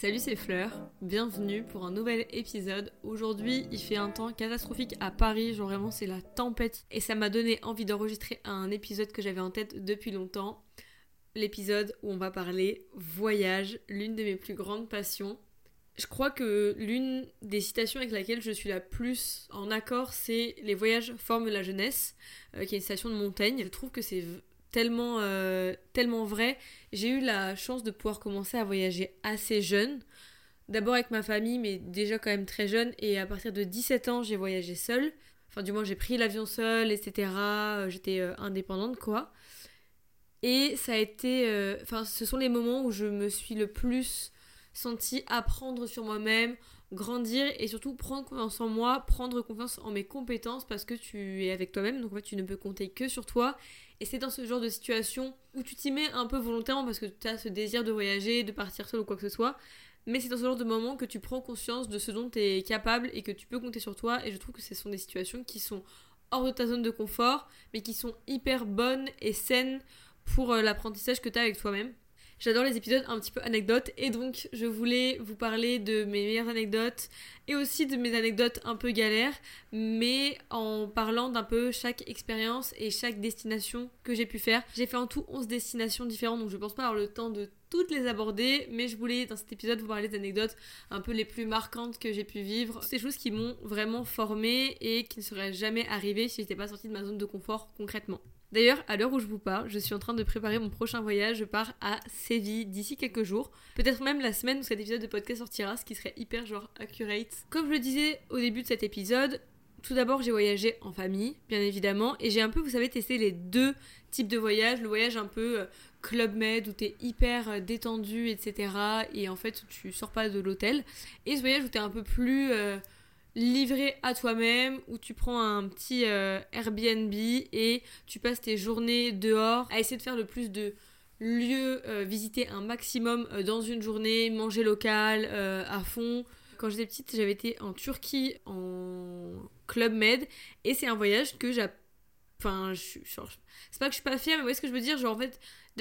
Salut c'est Fleur, bienvenue pour un nouvel épisode. Aujourd'hui il fait un temps catastrophique à Paris, genre vraiment c'est la tempête et ça m'a donné envie d'enregistrer un épisode que j'avais en tête depuis longtemps. L'épisode où on va parler voyage, l'une de mes plus grandes passions. Je crois que l'une des citations avec laquelle je suis la plus en accord, c'est Les voyages forment la jeunesse, euh, qui est une citation de Montaigne. Je trouve que c'est tellement, euh, tellement vrai. J'ai eu la chance de pouvoir commencer à voyager assez jeune. D'abord avec ma famille, mais déjà quand même très jeune. Et à partir de 17 ans, j'ai voyagé seule. Enfin, du moins, j'ai pris l'avion seule, etc. Euh, j'étais euh, indépendante, quoi. Et ça a été. Enfin, ce sont les moments où je me suis le plus sentie apprendre sur moi-même, grandir et surtout prendre confiance en moi, prendre confiance en mes compétences parce que tu es avec toi-même, donc en fait tu ne peux compter que sur toi. Et c'est dans ce genre de situation où tu t'y mets un peu volontairement parce que tu as ce désir de voyager, de partir seul ou quoi que ce soit. Mais c'est dans ce genre de moment que tu prends conscience de ce dont tu es capable et que tu peux compter sur toi. Et je trouve que ce sont des situations qui sont hors de ta zone de confort, mais qui sont hyper bonnes et saines pour euh, l'apprentissage que tu as avec toi-même. J'adore les épisodes un petit peu anecdotes et donc je voulais vous parler de mes meilleures anecdotes et aussi de mes anecdotes un peu galères, mais en parlant d'un peu chaque expérience et chaque destination que j'ai pu faire. J'ai fait en tout 11 destinations différentes donc je pense pas avoir le temps de toutes les aborder, mais je voulais dans cet épisode vous parler des anecdotes un peu les plus marquantes que j'ai pu vivre. Ces choses qui m'ont vraiment formée et qui ne seraient jamais arrivées si j'étais pas sortie de ma zone de confort concrètement. D'ailleurs, à l'heure où je vous parle, je suis en train de préparer mon prochain voyage. Je pars à Séville d'ici quelques jours. Peut-être même la semaine où cet épisode de podcast sortira, ce qui serait hyper genre accurate. Comme je le disais au début de cet épisode, tout d'abord j'ai voyagé en famille, bien évidemment, et j'ai un peu, vous savez, testé les deux types de voyages. Le voyage un peu euh, club med où t'es hyper euh, détendu, etc. Et en fait, tu sors pas de l'hôtel. Et ce voyage où t'es un peu plus... Euh, livré à toi-même où tu prends un petit euh, Airbnb et tu passes tes journées dehors à essayer de faire le plus de lieux, euh, visiter un maximum euh, dans une journée, manger local à fond. Quand j'étais petite, j'avais été en Turquie en Club Med et c'est un voyage que j'ai Enfin, je suis. C'est pas que je suis pas fière, mais vous voyez ce que je veux dire? Genre, en fait,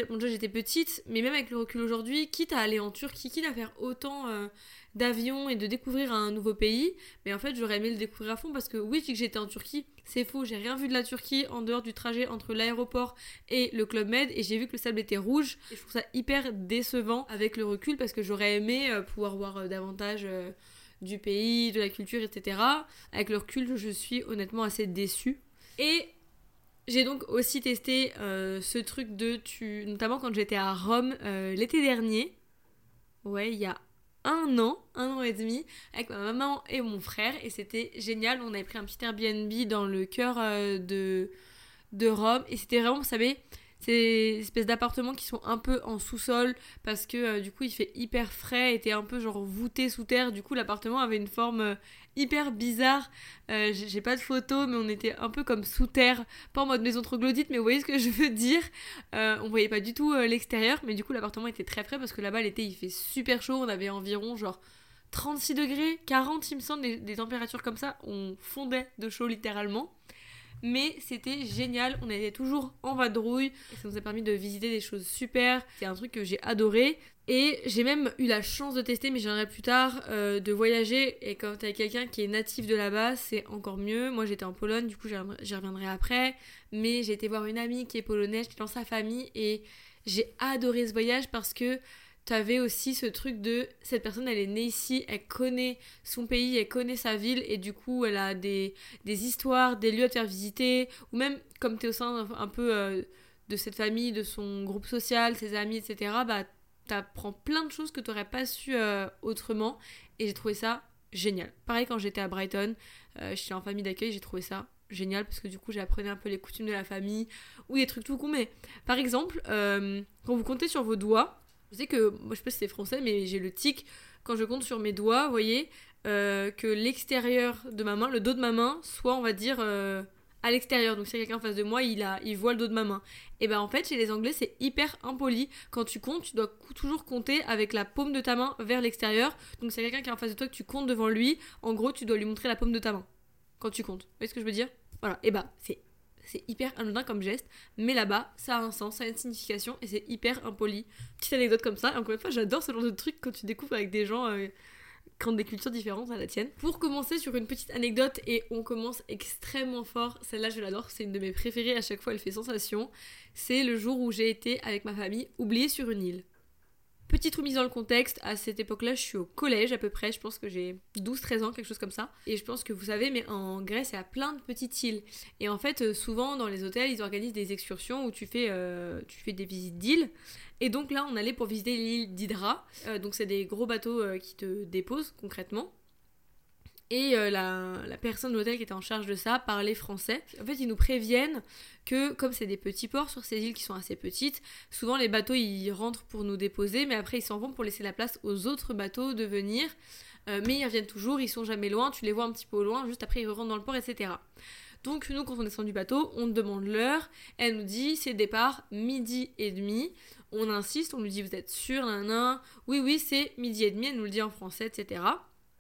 bon, déjà j'étais petite, mais même avec le recul aujourd'hui, quitte à aller en Turquie, quitte à faire autant euh, d'avions et de découvrir un nouveau pays, mais en fait, j'aurais aimé le découvrir à fond parce que oui, que j'étais en Turquie, c'est faux, j'ai rien vu de la Turquie en dehors du trajet entre l'aéroport et le Club Med, et j'ai vu que le sable était rouge, et je trouve ça hyper décevant avec le recul parce que j'aurais aimé euh, pouvoir voir euh, davantage du pays, de la culture, etc. Avec le recul, je suis honnêtement assez déçue. Et j'ai donc aussi testé euh, ce truc de tu notamment quand j'étais à Rome euh, l'été dernier. Ouais, il y a un an, un an et demi, avec ma maman et mon frère, et c'était génial. On avait pris un petit Airbnb dans le cœur euh, de, de Rome, et c'était vraiment, vous savez, ces espèces d'appartements qui sont un peu en sous-sol parce que du coup il fait hyper frais, était un peu genre voûté sous terre. Du coup l'appartement avait une forme hyper bizarre. Euh, j'ai pas de photo, mais on était un peu comme sous terre, pas en mode maison troglodyte, mais vous voyez ce que je veux dire. on voyait pas du tout l'extérieur, mais du coup l'appartement était très frais parce que là-bas l'été il fait super chaud. On avait environ genre 36 degrés, 40 il me semble, des températures comme ça. On fondait de chaud littéralement mais c'était génial. On était toujours en vadrouille ça nous a permis de visiter des choses super. C'est un truc que j'ai adoré. Et j'ai même eu la chance de tester, mais j'aimerais plus tard, euh, de voyager. Et quand t'as quelqu'un qui est natif de là-bas, c'est encore mieux. Moi j'étais en Pologne, du coup j'y reviendrai après. Mais j'ai été voir une amie qui est polonaise, est dans sa famille. Et j'ai adoré ce voyage parce que t'avais aussi ce truc de cette personne elle est née ici, elle connaît son pays, elle connaît sa ville et du coup elle a des, histoires, des lieux à te faire visiter ou même comme tu es au sein un, peu euh, de cette famille, de son groupe social, ses amis, etc. Bah t'apprends plein de choses que t'aurais pas su euh, autrement. Et j'ai trouvé ça génial. Pareil quand j'étais à Brighton, euh, j'étais en famille d'accueil, j'ai trouvé ça génial parce que du coup j'ai appris un peu les coutumes de la famille ou des trucs tout con. Mais par exemple quand vous comptez sur vos doigts je sais que, moi je sais pas si c'est français, mais j'ai le tic. Quand je compte sur mes doigts, vous voyez, euh, que l'extérieur de ma main, le dos de ma main, soit on va dire euh, à l'extérieur. Donc si quelqu'un en face de moi, il, a, il voit le dos de ma main. Et ben en fait, chez les Anglais, c'est hyper impoli. Quand tu comptes, tu dois toujours compter avec la paume de ta main vers l'extérieur. Donc c'est quelqu'un qui est en face de toi que tu comptes devant lui. En gros, tu dois lui montrer la paume de ta main quand tu comptes. Vous voyez ce que je veux dire? Voilà. Et ben c'est c'est hyper anodin comme geste, mais là-bas, ça a un sens, ça a une signification et c'est hyper impoli. Petite anecdote comme ça, encore une fois, j'adore ce genre de truc quand tu découvres avec des gens euh, qui ont des cultures différentes à la tienne. Pour commencer sur une petite anecdote, et on commence extrêmement fort, celle-là je l'adore, c'est une de mes préférées, à chaque fois elle fait sensation, c'est le jour où j'ai été avec ma famille oubliée sur une île. Petite remise dans le contexte, à cette époque-là, je suis au collège à peu près, je pense que j'ai 12-13 ans, quelque chose comme ça. Et je pense que vous savez, mais en Grèce, il y a plein de petites îles. Et en fait, euh, souvent dans les hôtels, ils organisent des excursions où tu fais, euh, tu fais des visites d'îles. Et donc là, on allait pour visiter l'île d'Hydra. Euh, donc c'est des gros bateaux qui te déposent concrètement. Et euh, la, personne de l'hôtel qui était en charge de ça parlait français. En fait, ils nous préviennent que, comme c'est des petits ports sur ces îles qui sont assez petites, souvent les bateaux ils rentrent pour nous déposer, mais après ils s'en vont pour laisser la place aux autres bateaux de venir. Euh, mais ils reviennent toujours, ils sont jamais loin, tu les vois un petit peu loin, juste après ils rentrent dans le port, etc. Donc nous, quand on descend du bateau, on demande l'heure. Elle nous dit c'est départ midi et demi. On insiste, on lui dit vous êtes sûr, nan, Oui, oui, c'est midi et demi. Elle nous le dit en français, etc.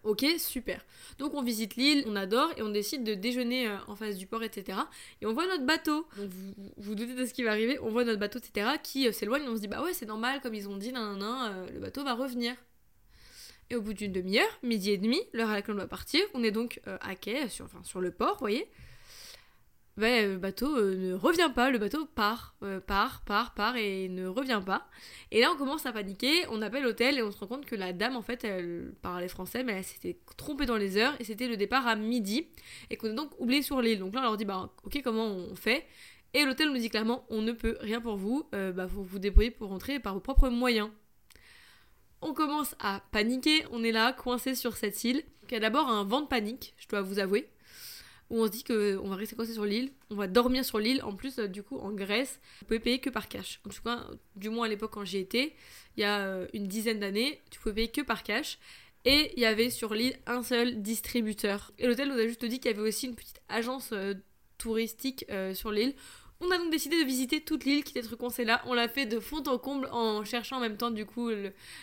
Ok, super. Donc on visite l'île, on adore et on décide de déjeuner euh, en face du port, etc. Et on voit notre bateau. Vous vous doutez de ce qui va arriver. On voit notre bateau, etc. qui euh, s'éloigne. On se dit bah ouais c'est normal comme ils ont dit, nan, nan, euh, le bateau va revenir. Et au bout d'une demi-heure, midi et demi, l'heure à laquelle on doit partir, on est donc à quai, sur, enfin, sur le port, vous voyez. Ben, le bateau euh, ne revient pas, le bateau part, euh, part, part, part et ne revient pas. Et là on commence à paniquer, on appelle l'hôtel et on se rend compte que la dame en fait elle parlait français mais elle s'était trompée dans les heures et c'était le départ à midi et qu'on est donc oublié sur l'île. Donc là on leur dit bah ok comment on fait? Et l'hôtel nous dit clairement on ne peut rien pour vous, euh, bah vous débrouiller pour rentrer par vos propres moyens. On commence à paniquer, on est là coincé sur cette île. Il y a d'abord un vent de panique, je dois vous avouer où on se dit qu'on va rester coincé sur l'île, on va dormir sur l'île. En plus, euh, du coup, en Grèce, vous pouvez payer que par cash. En tout cas, du moins à l'époque quand j'y étais, il y a euh, une dizaine d'années, tu pouvais payer que par cash. Et il y avait sur l'île un seul distributeur. Et l'hôtel nous a juste dit qu'il y avait aussi une petite agence euh, touristique sur l'île on a donc décidé de visiter toute l'île qui était coincée là. On l'a fait de fond en comble en cherchant en même temps du coup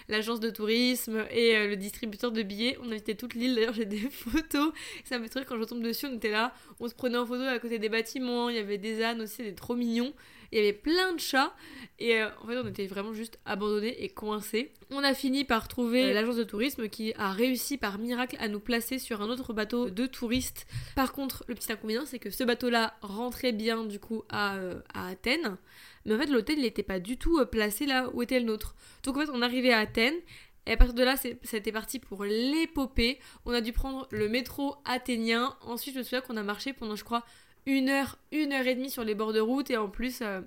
l'agence de tourisme et euh, le distributeur de billets. On a visité toute l'île. D'ailleurs j'ai des photos. Ça me fait truc quand je tombe dessus. On était là, on se prenait en photo à côté des bâtiments. Il y avait des ânes aussi, c'était trop mignon. Il y avait plein de chats. Et euh, en fait, on était vraiment juste abandonnés et coincés. On a fini par trouver euh, l'agence de tourisme qui a réussi par miracle à nous placer sur un autre bateau de touristes. Par contre, le petit inconvénient, c'est que ce bateau-là rentrait bien du coup à, euh, Athènes. Mais en fait, l'hôtel n'était pas du tout placé là où était le nôtre. Donc en fait, on arrivait à Athènes. Et à partir de là, c'était parti pour l'épopée. On a dû prendre le métro athénien. Ensuite, je me souviens qu'on a marché pendant, je crois, une heure, une heure et demie sur les bords de route et en plus euh,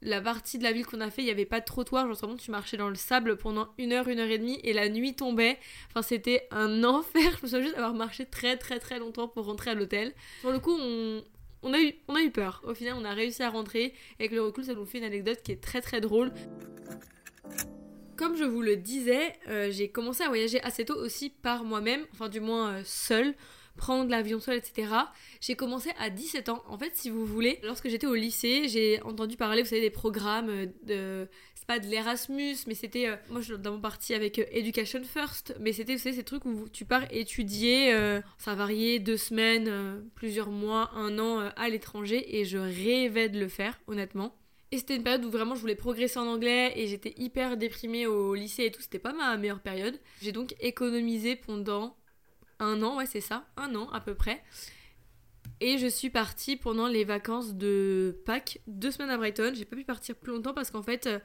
la partie de la ville qu'on a fait, il n'y avait pas de trottoir, genre vraiment tu marchais dans le sable pendant une heure, une heure et demie et la nuit tombait. Enfin c'était un enfer, je me souviens juste d'avoir marché très très très longtemps pour rentrer à l'hôtel. Pour le coup on, on, a eu, on a eu peur. Au final on a réussi à rentrer et avec le recul ça nous fait une anecdote qui est très très drôle. Comme je vous le disais, euh, j'ai commencé à voyager assez tôt aussi par moi-même, enfin du moins euh, seule prendre l'avion seul, etc. J'ai commencé à 17 ans. En fait, si vous voulez, lorsque j'étais au lycée, j'ai entendu parler, vous savez, des programmes euh, de. C'est pas de l'Erasmus, mais c'était. Euh, moi, je suis dans mon parti avec euh, Education First, mais c'était, vous savez, ces trucs où tu pars étudier, ça variait deux semaines, plusieurs mois, un an à l'étranger, et je rêvais de le faire, honnêtement. Et c'était une période où vraiment je voulais progresser en anglais et j'étais hyper déprimée au lycée et tout, c'était pas ma meilleure période. J'ai donc économisé pendant un an, ouais, c'est ça, un an à peu près. Et je suis partie pendant les vacances de Pâques, deux semaines à Brighton. J'ai pas pu partir plus longtemps parce qu'en fait, euh,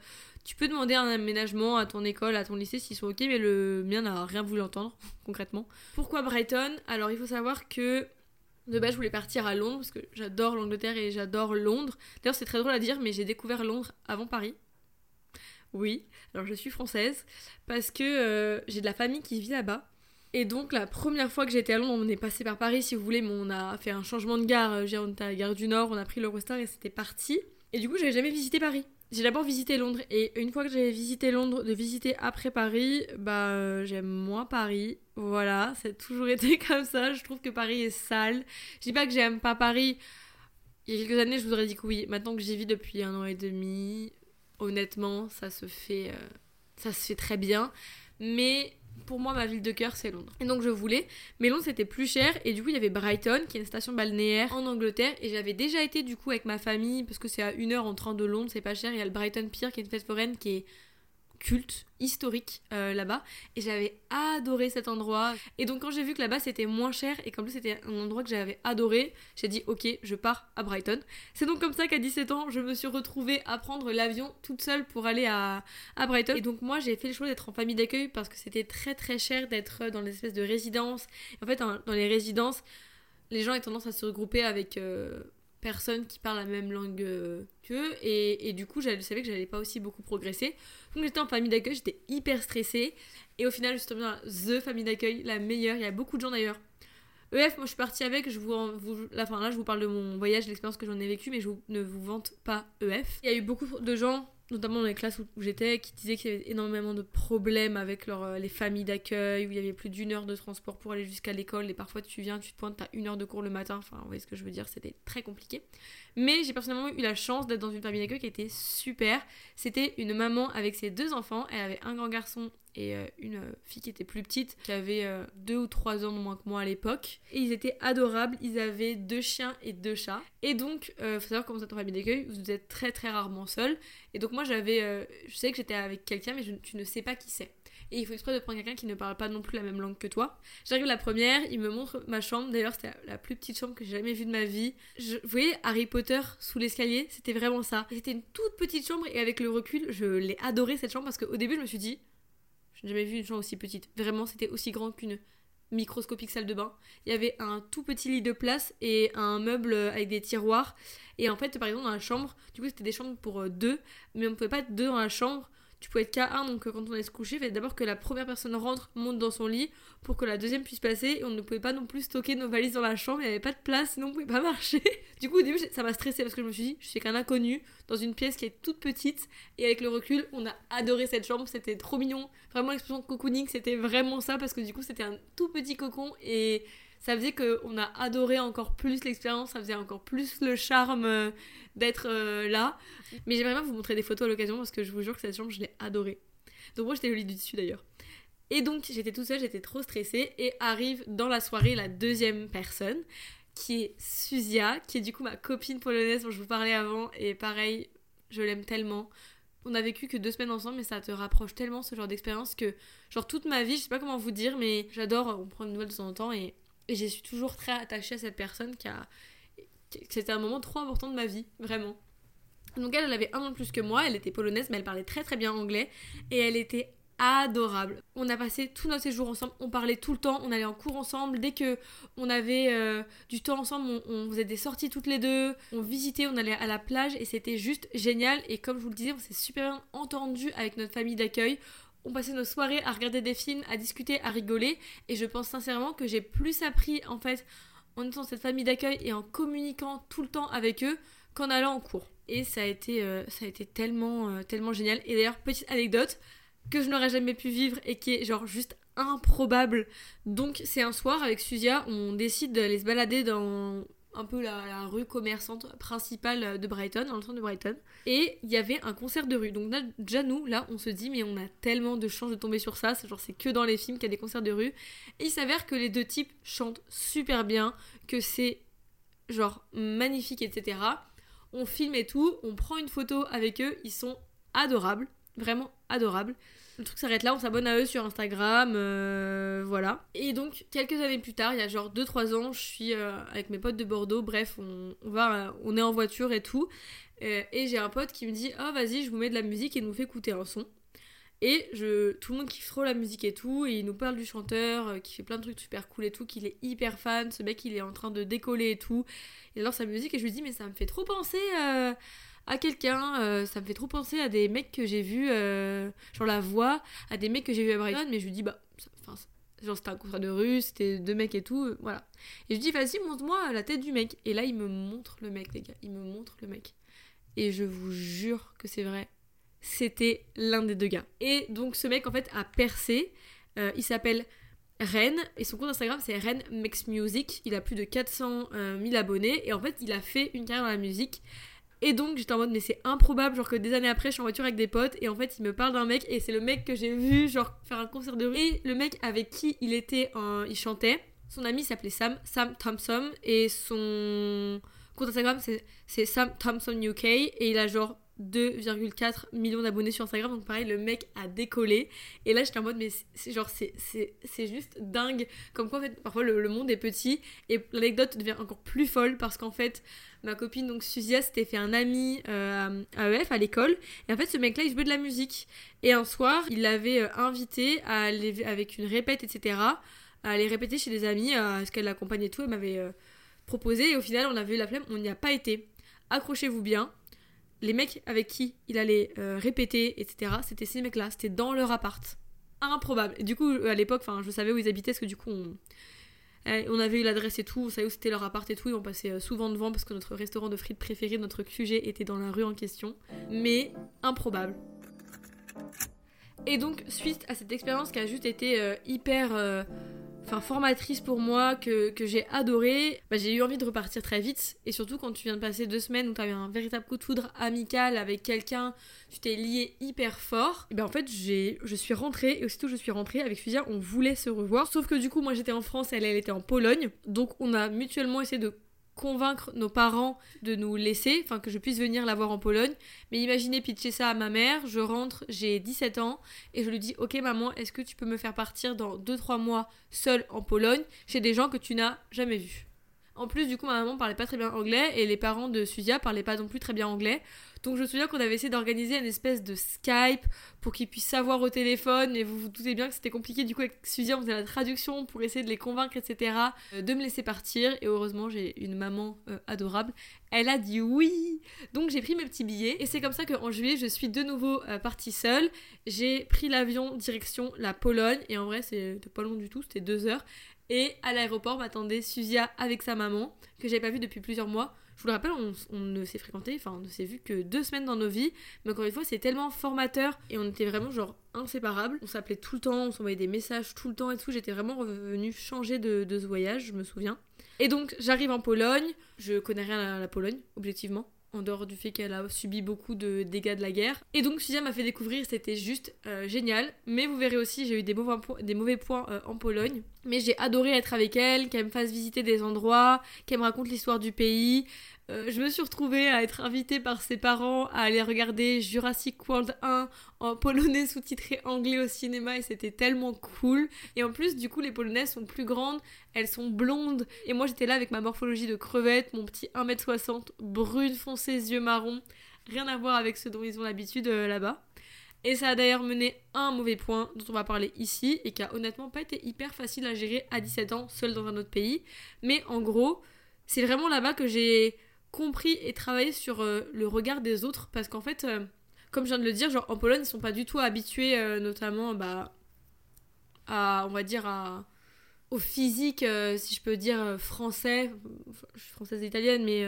tu peux demander un aménagement à ton école, à ton lycée s'ils sont ok, mais le mien n'a rien voulu entendre, concrètement. Pourquoi Brighton? Alors, il faut savoir que de base, je voulais partir à Londres parce que j'adore l'Angleterre et j'adore Londres. D'ailleurs, c'est très drôle à dire, mais j'ai découvert Londres avant Paris. Oui, alors je suis française parce que euh, j'ai de la famille qui vit là-bas. Et donc la première fois que j'étais à Londres, on est passé par Paris si vous voulez, mais on a fait un changement de gare, euh, on était à la gare du Nord, on a pris l'Eurostar et c'était parti. Et du coup j'avais jamais visité Paris. J'ai d'abord visité Londres et une fois que j'avais visité Londres, de visiter après Paris, bah euh, j'aime moins Paris. Voilà, ça a toujours été comme ça. Je trouve que Paris est sale. Je dis pas que j'aime pas Paris. Il y a quelques années, je vous aurais dit que oui. Maintenant que j'y vis depuis un an et demi, honnêtement, ça se fait, euh, ça se fait très bien. Mais pour moi, ma ville de cœur, c'est Londres. Et donc, je voulais. Mais Londres, c'était plus cher. Et du coup, il y avait Brighton, qui est une station balnéaire en Angleterre. Et j'avais déjà été, du coup, avec ma famille, parce que c'est à une heure en train de Londres, c'est pas cher. Il y a le Brighton Pier, qui est une fête foraine qui est culte, historique euh, là-bas. Et j'avais adoré cet endroit. Et donc quand j'ai vu que là-bas c'était moins cher et qu'en plus c'était un endroit que j'avais adoré, j'ai dit ok, je pars à Brighton. C'est donc comme ça qu'à 17 ans, je me suis retrouvée à prendre l'avion toute seule pour aller à, à Brighton. Et donc moi j'ai fait le choix d'être en famille d'accueil parce que c'était très très cher d'être dans l'espèce de résidence. En fait, dans les résidences, les gens ont tendance à se regrouper avec... Euh, personnes qui parlent la même langue euh, qu'eux. Et, et, du coup je savais que j'allais pas aussi beaucoup progresser. Donc j'étais en famille d'accueil j'étais hyper stressée. Et au final je suis tombée dans the famille d'accueil la meilleure. Il y a beaucoup de gens d'ailleurs. EF moi je suis partie avec je vous, la fin là je vous parle de mon voyage l'expérience que j'en ai vécu mais je ne vous vante pas EF il y a eu beaucoup de gens notamment dans les classes où, j'étais, qui disaient qu'il y avait énormément de problèmes avec euh, les familles d'accueil, où il y avait plus d'une heure de transport pour aller jusqu'à l'école, et parfois tu viens, tu te pointes, t'as une heure de cours le matin, enfin, vous voyez ce que je veux dire, c'était très compliqué. Mais j'ai personnellement eu la chance d'être dans une famille d'accueil qui était super. C'était une maman avec ses deux enfants, elle avait un grand garçon et euh, une euh, fille qui était plus petite, qui avait euh, deux ou trois ans de moins que moi à l'époque. Et ils étaient adorables, ils avaient deux chiens et deux chats. Et donc, faut savoir vous êtes en famille d'accueil, vous êtes très très rarement seul. Et donc moi j'avais, je sais que j'étais avec quelqu'un, mais je, tu ne sais pas qui c'est et il faut exprès de prendre quelqu'un qui ne parle pas non plus la même langue que toi. J'arrive la première, il me montre ma chambre, d'ailleurs c'était la plus petite chambre que j'ai jamais vue de ma vie. Je, vous voyez Harry Potter sous l'escalier, c'était vraiment ça. C'était une toute petite chambre et avec le recul, je l'ai adoré cette chambre parce qu'au début je me suis dit, je n'ai jamais vu une chambre aussi petite. Vraiment, c'était aussi grand qu'une microscopique salle de bain. Il y avait un tout petit lit de place et un meuble avec des tiroirs. Et en fait, par exemple, dans la chambre, du coup, c'était des chambres pour euh, deux, mais on ne pouvait pas être deux dans la chambre tu pouvais être K1, donc euh, quand on allait se coucher, il fallait d'abord que la première personne rentre, monte dans son lit, pour que la deuxième puisse passer, et on ne pouvait pas non plus stocker nos valises dans la chambre, il n'y avait pas de place, sinon on pouvait pas marcher. du coup, au début, ça m'a stressé parce que je me suis dit, je suis qu'un inconnu, dans une pièce qui est toute petite, et avec le recul, on a adoré cette chambre, c'était trop mignon. Vraiment, l'expression cocooning, c'était vraiment ça, parce que du coup, c'était un tout petit cocon, et ça faisait qu'on a adoré encore plus l'expérience, ça faisait encore plus le charme euh, d'être euh, là. Mais j'aimerais bien vous montrer des photos à l'occasion parce que je vous jure que cette chambre, je l'ai adorée. Donc moi, j'étais au lit du dessus d'ailleurs. Et donc, j'étais toute seule, j'étais trop stressée. Et arrive dans la soirée la deuxième personne, qui est Suzia, qui est du coup ma copine polonaise dont je vous parlais avant. Et pareil, je l'aime tellement. On a vécu que deux semaines ensemble, mais ça te rapproche tellement ce genre d'expérience que, genre, toute ma vie, je sais pas comment vous dire, mais j'adore, on prend une nouvelle de temps en temps et et je suis toujours très attachée à cette personne qui a. C'était un moment trop important de ma vie, vraiment. Donc elle, elle avait un an plus que moi, elle était polonaise, mais elle parlait très très bien anglais. Et elle était adorable. On a passé tous nos séjours ensemble, on parlait tout le temps, on allait en cours ensemble. Dès que on avait euh, du temps ensemble, on, on, faisait des sorties toutes les deux, on visitait, on allait à la plage et c'était juste génial. Et comme je vous le disais, on s'est super bien entendu avec notre famille d'accueil on passait nos soirées à regarder des films, à discuter, à rigoler. Et je pense sincèrement que j'ai plus appris en fait en étant cette famille d'accueil et en communiquant tout le temps avec eux qu'en allant en cours. Et ça a été, euh, tellement, euh, tellement génial. Et d'ailleurs, petite anecdote que je n'aurais jamais pu vivre et qui est genre juste improbable. Donc c'est un soir avec Suzia, on décide d'aller se balader dans un peu la, rue commerçante principale de Brighton, dans le centre de Brighton. Et il y avait un concert de rue. Donc déjà nous, là, on se dit, mais on a tellement de chance de tomber sur ça. C'est genre, c'est que dans les films qu'il y a des concerts de rue. Et il s'avère que les deux types chantent super bien, que c'est genre magnifique, etc. On filme et tout, on prend une photo avec eux, ils sont adorables, vraiment adorables. Le truc s'arrête là, on s'abonne à eux sur Instagram, euh, voilà. Et donc, quelques années plus tard, il y a genre 2-3 ans, je suis euh, avec mes potes de Bordeaux, bref, on, va, on est en voiture et tout. Euh, et j'ai un pote qui me dit Oh, vas-y, je vous mets de la musique et nous fait écouter un son. Et je, tout le monde kiffe trop la musique et tout, et il nous parle du chanteur qui fait plein de trucs super cool et tout, qu'il est hyper fan, ce mec il est en train de décoller et tout. Il adore sa musique et je lui dis mais ça me fait trop penser à quelqu'un. Euh, ça me fait trop penser à des mecs que j'ai vus, euh, genre la voix, à des mecs que j'ai vus à Brighton, mais je lui dis, bah, enfin, genre c'était un contrat de rue, c'était deux mecs et tout, euh, voilà. Et je dis, vas-y, montre-moi la tête du mec. Et là, il me montre le mec, les gars, il me montre le mec. Et je vous jure que c'est vrai, c'était l'un des deux gars. Et donc, ce mec, en fait, a percé. il s'appelle Ren, et son compte Instagram c'est Ren Makes Music. Il a plus de 400 000 abonnés, et en fait, il a fait une carrière dans la musique Et donc j'étais en mode mais c'est improbable genre que des années après je suis en voiture avec des potes et en fait il me parle d'un mec et c'est le mec que j'ai vu genre faire un concert de rue. Et le mec avec qui il était il chantait son ami s'appelait Sam Sam Thompson et son compte Instagram c'est Sam Thompson UK et il a genre 2,4 millions d'abonnés sur Instagram. Donc pareil le mec a décollé. Et là j'étais en mode mais c'est genre c'est juste dingue. Comme quoi en fait parfois le, monde est petit et l'anecdote devient encore plus folle parce qu'en fait ma copine donc Suzia s'était fait un ami euh, à EF à l'école. Et en fait ce mec là il jouait de la musique. Et un soir il l'avait euh, invité à aller avec une répète etc à aller répéter chez des amis à ce qu'elle l'accompagnait et tout. Elle m'avait euh, proposé. Et au final on avait eu la flemme. On n'y a pas été. Accrochez-vous bien les mecs avec qui il allait euh, répéter, etc., c'était ces mecs-là, c'était dans leur appart. Improbable. Et du coup, à l'époque, je savais où ils habitaient, parce que du coup, on, eh, on avait eu l'adresse et tout, on savait où c'était leur appart et tout, et on passait euh, souvent devant parce que notre restaurant de frites préféré, notre QG, était dans la rue en question. Mais improbable. Et donc, suite à cette expérience qui a juste été euh, hyper enfin formatrice pour moi, que, j'ai adoré, bah, j'ai eu envie de repartir très vite. Et surtout quand tu viens de passer deux semaines où tu as eu un véritable coup de foudre amical avec quelqu'un, tu t'es lié hyper fort. Et ben en fait j'ai, je suis rentrée et aussitôt je suis rentrée avec Fuzia, on voulait se revoir. Sauf que du coup moi j'étais en France, elle elle était en Pologne. Donc on a mutuellement essayé de convaincre nos parents de nous laisser, enfin que je puisse venir la voir en Pologne. Mais imaginez pitcher ça à ma mère, je rentre, j'ai 17 ans, et je lui dis Ok maman, est-ce que tu peux me faire partir dans 2-3 mois seule en Pologne? Chez des gens que tu n'as jamais vus en plus, du coup, ma maman parlait pas très bien anglais et les parents de Suzia parlaient pas non plus très bien anglais. Donc je me souviens qu'on avait essayé d'organiser une espèce de Skype pour qu'ils puissent savoir au téléphone. Et vous vous doutez bien que c'était compliqué. Du coup, avec Suzia, on faisait la traduction pour essayer de les convaincre, etc. Euh, de me laisser partir. Et heureusement, j'ai une maman euh, adorable. Elle a dit oui. Donc j'ai pris mes petits billets. Et c'est comme ça qu'en juillet, je suis de nouveau euh, partie seule. J'ai pris l'avion direction la Pologne. Et en vrai, c'était pas long du tout. C'était deux heures. Et à l'aéroport m'attendait Suzia avec sa maman, que j'avais pas vue depuis plusieurs mois. Je vous le rappelle, on, ne s'est fréquenté, enfin on ne s'est vu que deux semaines dans nos vies, mais encore une fois c'est tellement formateur et on était vraiment genre inséparables. On s'appelait tout le temps, on s'envoyait des messages tout le temps et tout. J'étais vraiment revenue changer de, ce voyage, je me souviens. Et donc j'arrive en Pologne, je connais rien à la Pologne, objectivement en dehors du fait qu'elle a subi beaucoup de dégâts de la guerre. Et donc Suzia m'a fait découvrir, c'était juste euh, génial. Mais vous verrez aussi, j'ai eu des mauvais, points euh, en Pologne. Mais j'ai adoré être avec elle, qu'elle me fasse visiter des endroits, qu'elle me raconte l'histoire du pays. Euh, je me suis retrouvée à être invitée par ses parents à aller regarder Jurassic World 1 en polonais sous-titré anglais au cinéma et c'était tellement cool. Et en plus, du coup, les polonaises sont plus grandes, elles sont blondes. Et moi, j'étais là avec ma morphologie de crevette, mon petit 1m60, brune foncée, yeux marrons. Rien à voir avec ce dont ils ont l'habitude euh, là-bas. Et ça a d'ailleurs mené à un mauvais point dont on va parler ici et qui a honnêtement pas été hyper facile à gérer à 17 ans, seul dans un autre pays. Mais en gros, c'est vraiment là-bas que j'ai compris et travaillé sur euh, le regard des autres parce qu'en fait, euh, comme je viens de le dire, genre en Pologne, ils sont pas du tout habitués, euh, notamment bah, à, on va dire, à, au physique, si je peux dire, français. Je suis française et italienne, mais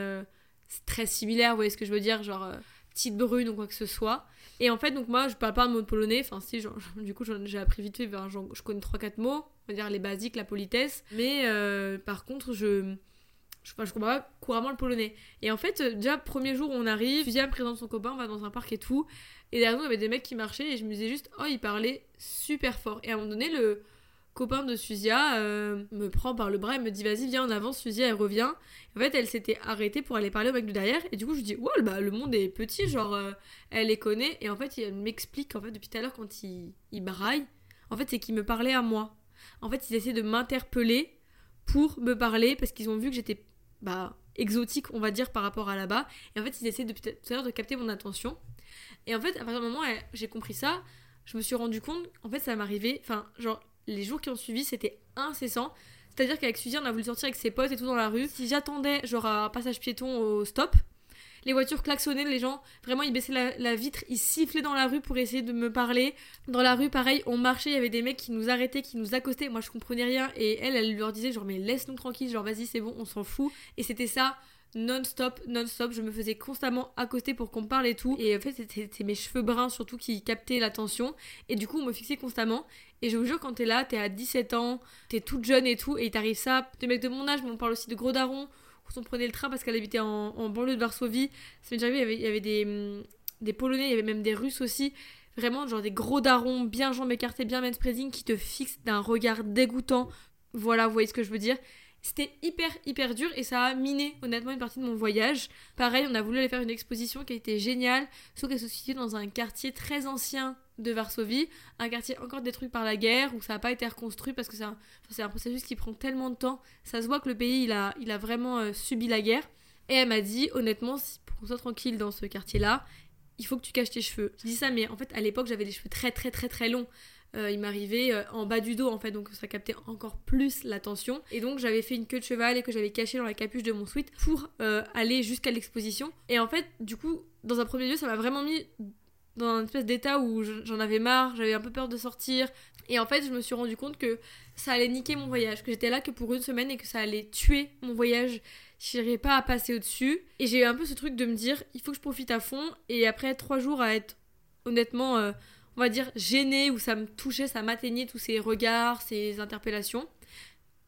c'est très similaire, vous voyez ce que je veux dire, genre petite brune ou quoi que ce soit. Et en fait, donc moi, je parle pas un mot polonais, enfin si, du coup, j'ai appris vite fait, je connais 3-4 mots, on va dire les basiques, la politesse, mais par contre, je je, comprends pas couramment le polonais. Et en fait, euh, déjà, premier jour on arrive, Fuzia me présente son copain, on va dans un parc et tout. Et derrière nous, il y avait des mecs qui marchaient et je me disais juste, oh, il parlait super fort. Et à un moment donné, le copain de Suzia euh, me prend par le bras et me dit, vas-y, viens en avance, Suzia, elle revient. En fait, elle s'était arrêtée pour aller parler au mec de derrière. Et du coup, je dis, ouais, bah, le monde est petit, genre, euh, elle les connaît. Et en fait, il m'explique, en fait, depuis tout à l'heure, quand il, il braille, en fait, c'est qu'il me parlait à moi. En fait, ils essaient de m'interpeller pour me parler parce qu'ils ont vu que j'étais bah, exotique, on va dire, par rapport à là-bas. Et en fait, ils depuis tout à l'heure de capter mon attention. Et en fait, à partir du moment où j'ai compris ça, je me suis rendu compte, en fait, ça m'arrivait, enfin, genre, les jours qui ont suivi, c'était incessant. C'est-à-dire qu'avec Suzy, on a voulu sortir avec ses potes et tout dans la rue. Si j'attendais, genre, un passage piéton au stop, les voitures klaxonnaient, les gens, vraiment, ils baissaient la, vitre, ils sifflaient dans la rue pour essayer de me parler. Dans la rue, pareil, on marchait, il y avait des mecs qui nous arrêtaient, qui nous accostaient. Moi, je comprenais rien. Et elle, elle leur disait, genre, mais laisse-nous tranquille, genre, vas-y, c'est bon, on s'en fout. Et c'était ça non-stop, non-stop. Je me faisais constamment accoster pour qu'on parle et tout. Et en fait, c'était mes cheveux bruns surtout qui captaient l'attention. Et du coup, on me fixait constamment. Et je vous jure, quand t'es là, t'es à 17 ans, t'es toute jeune et tout, et il t'arrive ça. Des mecs de mon âge, mais on parle aussi de gros darons, on prenait le train parce qu'elle habitait en, banlieue de Varsovie. Ça m'est déjà arrivé, il y avait, des, hum, des Polonais, il y avait même des Russes aussi. Vraiment, genre des gros darons, bien jambes écartées, bien manspreading, qui te fixent d'un regard dégoûtant. Voilà, vous voyez ce que je veux dire. C'était hyper hyper dur et ça a miné honnêtement une partie de mon voyage. Pareil, on a voulu aller faire une exposition qui a été géniale, sauf qu'elle se situe dans un quartier très ancien de Varsovie, un quartier encore détruit par la guerre où ça n'a pas été reconstruit parce que c'est un, processus qui prend tellement de temps. Ça se voit que le pays il a, vraiment euh, subi la guerre. Et elle m'a dit honnêtement, pour qu'on soit tranquille dans ce quartier-là, il faut que tu caches tes cheveux. Je dis ça, mais en fait à l'époque j'avais les cheveux très très très très longs. Euh, il m'arrivait euh, en bas du dos en fait, donc ça captait encore plus l'attention. Et donc j'avais fait une queue de cheval et que j'avais caché dans la capuche de mon sweat pour euh, aller jusqu'à l'exposition. Et en fait, du coup, dans un premier lieu, ça m'a vraiment mis dans un espèce d'état où j'en avais marre, j'avais un peu peur de sortir. Et en fait, je me suis rendu compte que ça allait niquer mon voyage, que j'étais là que pour une semaine et que ça allait tuer mon voyage. J'irais pas à passer au-dessus. Et j'ai eu un peu ce truc de me dire, il faut que je profite à fond. Et après trois jours à être honnêtement on va dire, gênée, où ça me touchait, ça m'atteignait tous ces regards, ces interpellations.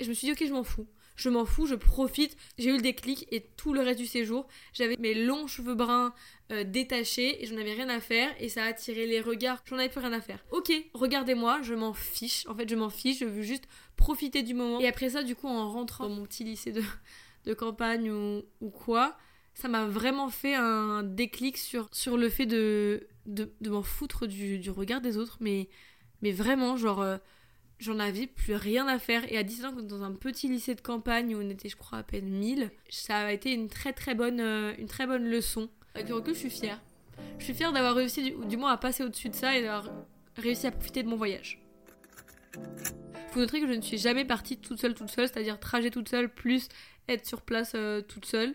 Je me suis dit, ok, je m'en fous. Je m'en fous, je profite. J'ai eu le déclic et tout le reste du séjour, j'avais mes longs cheveux bruns euh, détachés et j'en avais rien à faire et ça a attiré les regards. J'en avais plus rien à faire. Ok, regardez-moi, je m'en fiche. En fait, je m'en fiche, je veux juste profiter du moment. Et après ça, du coup, en rentrant dans mon petit lycée de, de campagne ou, ou quoi, ça m'a vraiment fait un déclic sur, sur le fait de, de, m'en foutre du, regard des autres, mais, mais vraiment, genre, euh, j'en avais plus rien à faire. Et à 17 ans, dans un petit lycée de campagne où on était, je crois, à peine 1000, ça a été une très très bonne, euh, une très bonne leçon. Avec recul, je suis fière. Je suis fière d'avoir réussi, du, du, moins, à passer au-dessus de ça et d'avoir réussi à profiter de mon voyage. Vous noterez que je ne suis jamais partie toute seule, toute seule, c'est-à-dire trajet toute seule, plus être sur place euh, toute seule.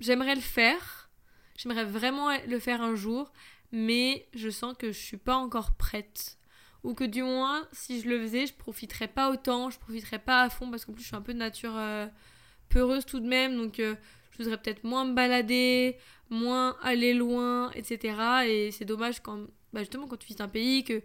J'aimerais le faire. J'aimerais vraiment le faire un jour mais je sens que je suis pas encore prête. Ou que du moins, si je le faisais, je profiterais pas autant, je profiterais pas à fond parce qu'en plus je suis un peu de nature euh, peureuse tout de même, donc euh, je voudrais peut-être moins me balader, moins aller loin, etc. Et c'est dommage quand, bah justement, quand tu visites un pays, que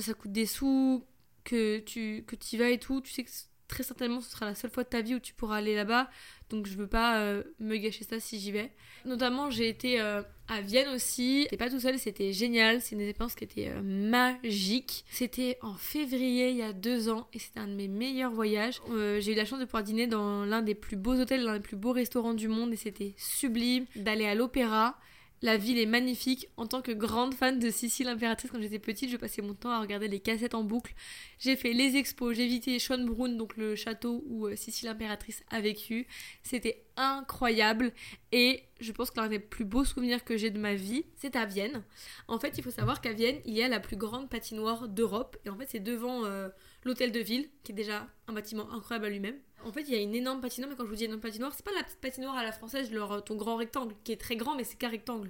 ça coûte des sous, que tu que y vas et tout, tu sais que très certainement ce sera la seule fois de ta vie où tu pourras aller là-bas. Donc je veux pas euh, me gâcher ça si j'y vais. Notamment j'ai été euh, à Vienne aussi. J'étais pas tout seul, c'était génial. C'est une expérience qui était euh, magique. C'était en février il y a deux ans et c'était un de mes meilleurs voyages. j'ai eu la chance de pouvoir dîner dans l'un des plus beaux hôtels, l'un des plus beaux restaurants du monde et c'était sublime. D'aller à l'opéra. La ville est magnifique. En tant que grande fan de Sissi l'impératrice, quand j'étais petite, je passais mon temps à regarder les cassettes en boucle. J'ai fait les expos, j'ai visité Schönbrunn, donc le château où euh, Sissi l'impératrice a vécu. C'était incroyable et je pense que l'un des plus beaux souvenirs que j'ai de ma vie, c'est à Vienne. En fait, il faut savoir qu'à Vienne, il y a la plus grande patinoire d'Europe et en fait, c'est devant euh, l'hôtel de ville, qui est déjà un bâtiment incroyable à lui-même. En fait, il y a une énorme patinoire, mais quand je vous dis énorme patinoire, c'est pas la petite patinoire à la française, leur, ton grand rectangle, qui est très grand, mais c'est qu'un rectangle.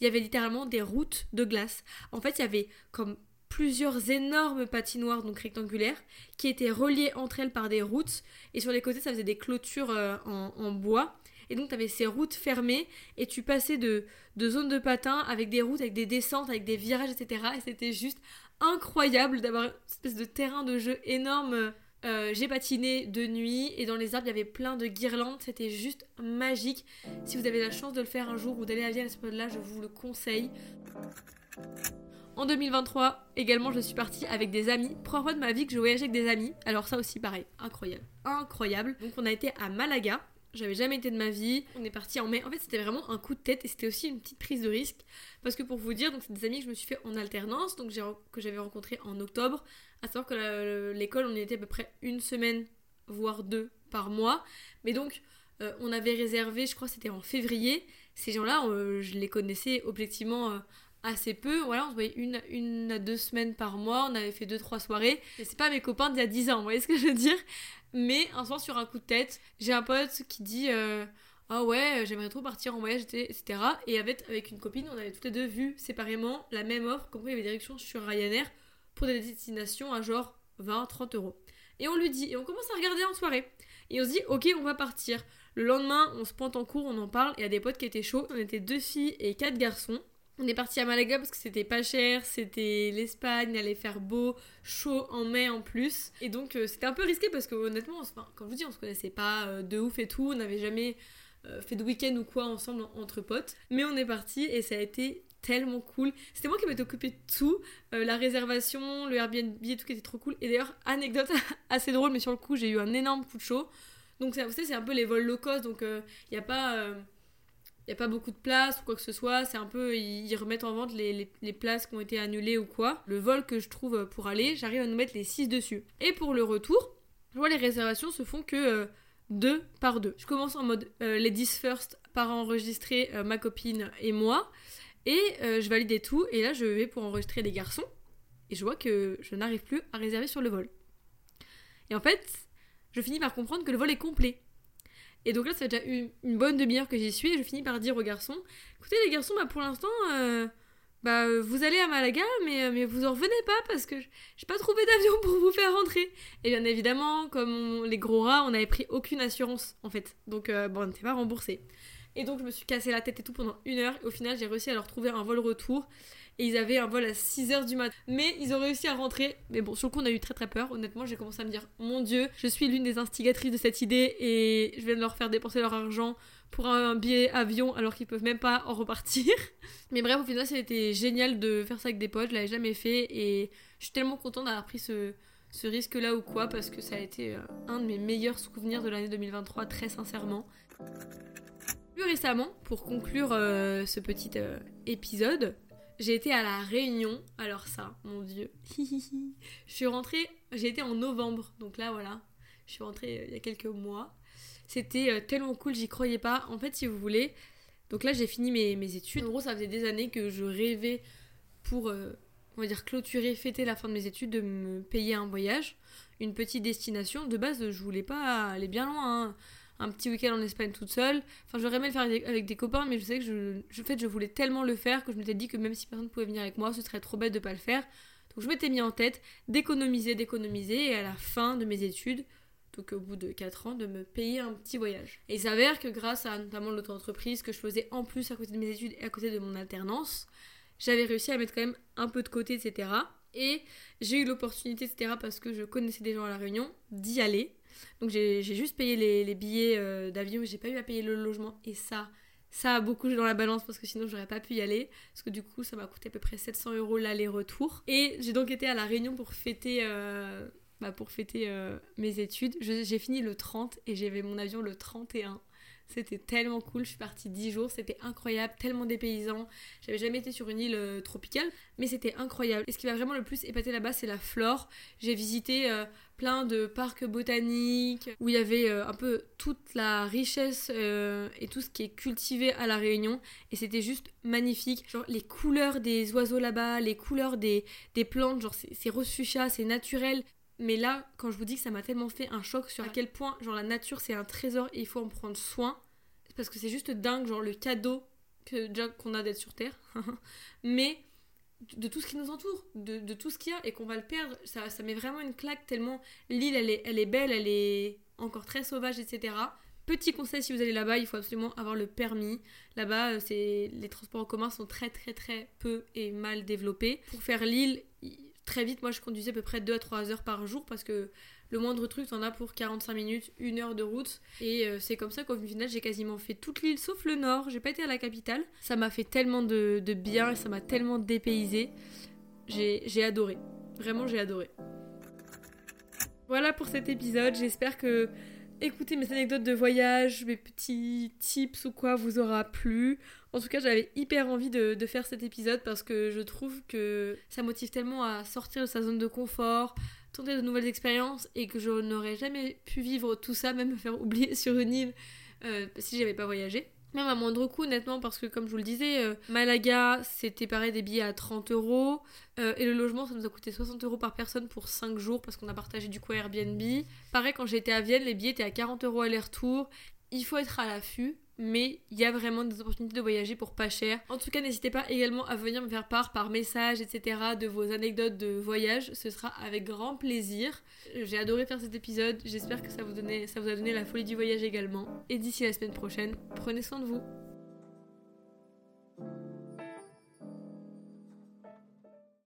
Il y avait littéralement des routes de glace. En fait, il y avait comme plusieurs énormes patinoires, donc rectangulaires, qui étaient reliées entre elles par des routes, et sur les côtés, ça faisait des clôtures euh, en, bois. Et donc, tu avais ces routes fermées et tu passais de, de zones de patins avec des routes, avec des descentes, avec des virages, etc. Et c'était juste incroyable d'avoir une espèce de terrain de jeu énorme euh, j'ai patiné de nuit et dans les arbres il y avait plein de guirlandes, c'était juste magique. Si vous avez la chance de le faire un jour ou d'aller à Vienne à ce moment-là, je vous le conseille. En 2023, également, je suis partie avec des amis. Première fois de ma vie que je voyageais avec des amis. Alors ça aussi, pareil, incroyable, incroyable. Donc on a été à Malaga. J'avais jamais été de ma vie. On est parti en mai. En fait, c'était vraiment un coup de tête et c'était aussi une petite prise de risque. Parce que pour vous dire, donc c'est des amis que je me suis fait en alternance, donc que j'avais rencontrés en octobre. À savoir que l'école, on y était à peu près une semaine, voire deux par mois. Mais donc, euh, on avait réservé, je crois c'était en février. Ces gens-là, euh, je les connaissais objectivement euh, assez peu. Voilà, on se voyait une, une à deux semaines par mois. On avait fait deux, trois soirées. Et c'est pas mes copains d'il y a dix ans, vous voyez ce que je veux dire? Mais un soir, sur un coup de tête, j'ai un pote qui dit Ah ouais, j'aimerais trop partir en voyage, etc. Et avec, avec une copine, on avait toutes les deux vu séparément la même offre. Comme il y avait des sur Ryanair pour des destinations à genre 20, 30 euros. Et on lui dit, et on commence à regarder en soirée. Et on se dit, ok, on va partir. Le lendemain, on se pointe en cours, on en parle, et a des potes qui étaient chauds. On était deux filles et quatre garçons. On est parti à Malaga parce que c'était pas cher, c'était l'Espagne, allait faire beau, chaud en mai en plus. Et donc euh, c'était un peu risqué parce que honnêtement, comme je vous dis, on se connaissait pas euh, de ouf et tout, on n'avait jamais euh, fait de week-end ou quoi ensemble entre potes. Mais on est parti et ça a été tellement cool. C'était moi qui m'étais occupée de tout, la réservation, le Airbnb et tout qui était trop cool. Et d'ailleurs, anecdote assez drôle, mais sur le coup, j'ai eu un énorme coup de chaud. Donc vous savez, c'est un peu les vols low cost, donc il n'y a pas n'y a pas beaucoup de place ou quoi que ce soit. C'est un peu, ils, remettent en vente les, places qui ont été annulées ou quoi. Le vol que je trouve pour aller, j'arrive à nous mettre les 6 dessus. Et pour le retour, je vois les réservations se font que euh, deux par deux. Je commence en mode euh, ladies first par enregistrer euh, ma copine et moi. Et je valide et tout. Et là, je vais pour enregistrer les garçons. Et je vois que je n'arrive plus à réserver sur le vol. Et en fait, je finis par comprendre que le vol est complet. Et donc là, ça fait déjà une, une bonne demi-heure que j'y suis et je finis par dire aux garçons écoutez, les garçons, bah, pour l'instant, euh, bah, vous allez à Malaga, mais, euh, mais vous en revenez pas parce que j'ai pas trouvé d'avion pour vous faire rentrer. Et bien évidemment, comme les gros rats, on n'avait pris aucune assurance en fait. Donc, euh, bon, on n'était pas remboursé. Et donc, je me suis cassé la tête et tout pendant une heure. Et au final, j'ai réussi à leur trouver un vol retour et ils avaient un vol à 6h du matin. Mais ils ont réussi à rentrer. Mais bon, sur le coup, on a eu très très peur. Honnêtement, j'ai commencé à me dire Mon Dieu, je suis l'une des instigatrices de cette idée et je vais leur faire dépenser leur argent pour un billet avion alors qu'ils peuvent même pas en repartir. Mais bref, au final, c'était génial de faire ça avec des potes. Je l'avais jamais fait et je suis tellement contente d'avoir pris ce, risque-là ou quoi parce que ça a été euh, un de mes meilleurs souvenirs de l'année 2023, très sincèrement. Plus récemment, pour conclure euh, ce petit euh, épisode, j'ai été à la Réunion. Alors ça, mon dieu. je suis rentrée, j'ai été en novembre. Donc là, voilà. Je suis rentrée euh, il y a quelques mois. C'était tellement cool, j'y croyais pas. En fait, si vous voulez, donc là, j'ai fini mes, études. En gros, ça faisait des années que je rêvais pour, on va dire, clôturer, fêter la fin de mes études, de me payer un voyage, une petite destination. De base, je voulais pas aller bien loin. Hein un petit week-end en Espagne toute seule. Enfin, j'aurais aimé le faire avec des copains, mais je sais que je, je, je voulais tellement le faire que je m'étais dit que même si personne ne pouvait venir avec moi, ce serait trop bête de pas le faire. Donc je m'étais mis en tête d'économiser, d'économiser, et à la fin de mes études, donc au bout de 4 ans, de me payer un petit voyage. Et il s'avère que grâce à notamment l'auto-entreprise que je faisais en plus à côté de mes études et à côté de mon alternance, j'avais réussi à mettre quand même un peu de côté, etc. Et j'ai eu l'opportunité, etc., parce que je connaissais des gens à La Réunion, d'y aller. Donc j'ai juste payé les, billets euh, d'avion, j'ai pas eu à payer le logement. Et ça, ça a beaucoup joué dans la balance parce que sinon j'aurais pas pu y aller. Parce que du coup, ça m'a coûté à peu près 700 euros l'aller-retour. Et j'ai donc été à La Réunion pour fêter. Euh, bah, pour fêter euh, mes études. J'ai fini le 30 et j'avais mon avion le 31. C'était tellement cool. Je suis partie 10 jours. C'était incroyable. Tellement dépaysant. J'avais jamais été sur une île euh, tropicale. Mais c'était incroyable. Et ce qui m'a vraiment le plus épaté là-bas, c'est la flore. J'ai visité euh, plein de parcs botaniques où il y avait euh, un peu toute la richesse et tout ce qui est cultivé à La Réunion. Et c'était juste magnifique. Genre les couleurs des oiseaux là-bas, les couleurs des, des plantes. Genre c'est rose fuchsia, c'est naturel. Mais là, quand je vous dis que ça m'a tellement fait un choc sur à quel point, genre, la nature c'est un trésor et il faut en prendre soin, parce que c'est juste dingue, genre, le cadeau que déjà qu'on a d'être sur Terre, mais de tout ce qui nous entoure, de, tout ce qu'il y a et qu'on va le perdre, ça, ça met vraiment une claque tellement l'île elle est, elle est belle, elle est encore très sauvage, etc. Petit conseil si vous allez là-bas, il faut absolument avoir le permis. Là-bas, euh, c'est les transports en commun sont très très très peu et mal développés. Pour faire l'île, très vite, moi je conduisais à peu près 2 à 3 heures par jour parce que le moindre truc t'en as pour 45 minutes, une heure de route. Et euh, c'est comme ça qu'au final j'ai quasiment fait toute l'île sauf le nord. J'ai pas été à la capitale. Ça m'a fait tellement de, bien et ça m'a tellement dépaysé. J'ai adoré. Vraiment j'ai adoré. Voilà pour cet épisode. J'espère que écouter mes anecdotes de voyage, mes petits tips ou quoi vous aura plu. En tout cas, j'avais hyper envie de, faire cet épisode parce que je trouve que ça motive tellement à sortir de sa zone de confort, tenter de nouvelles expériences et que je n'aurais jamais pu vivre tout ça, même me faire oublier sur une île euh, si j'avais pas voyagé. Même à moindre coût, honnêtement, parce que comme je vous le disais, euh, Malaga, c'était pareil des billets à 30 euros. Euh, et le logement, ça nous a coûté 60 euros par personne pour 5 jours parce qu'on a partagé du coup Airbnb. Pareil, quand j'étais à Vienne, les billets étaient à 40 euros aller-retour. Il faut être à l'affût mais il y a vraiment des opportunités de voyager pour pas cher. En tout cas, n'hésitez pas également à venir me faire part par message, etc., de vos anecdotes de voyage. Ce sera avec grand plaisir. J'ai adoré faire cet épisode. J'espère que ça vous, donnait, ça vous a donné la folie du voyage également. Et d'ici la semaine prochaine, prenez soin de vous.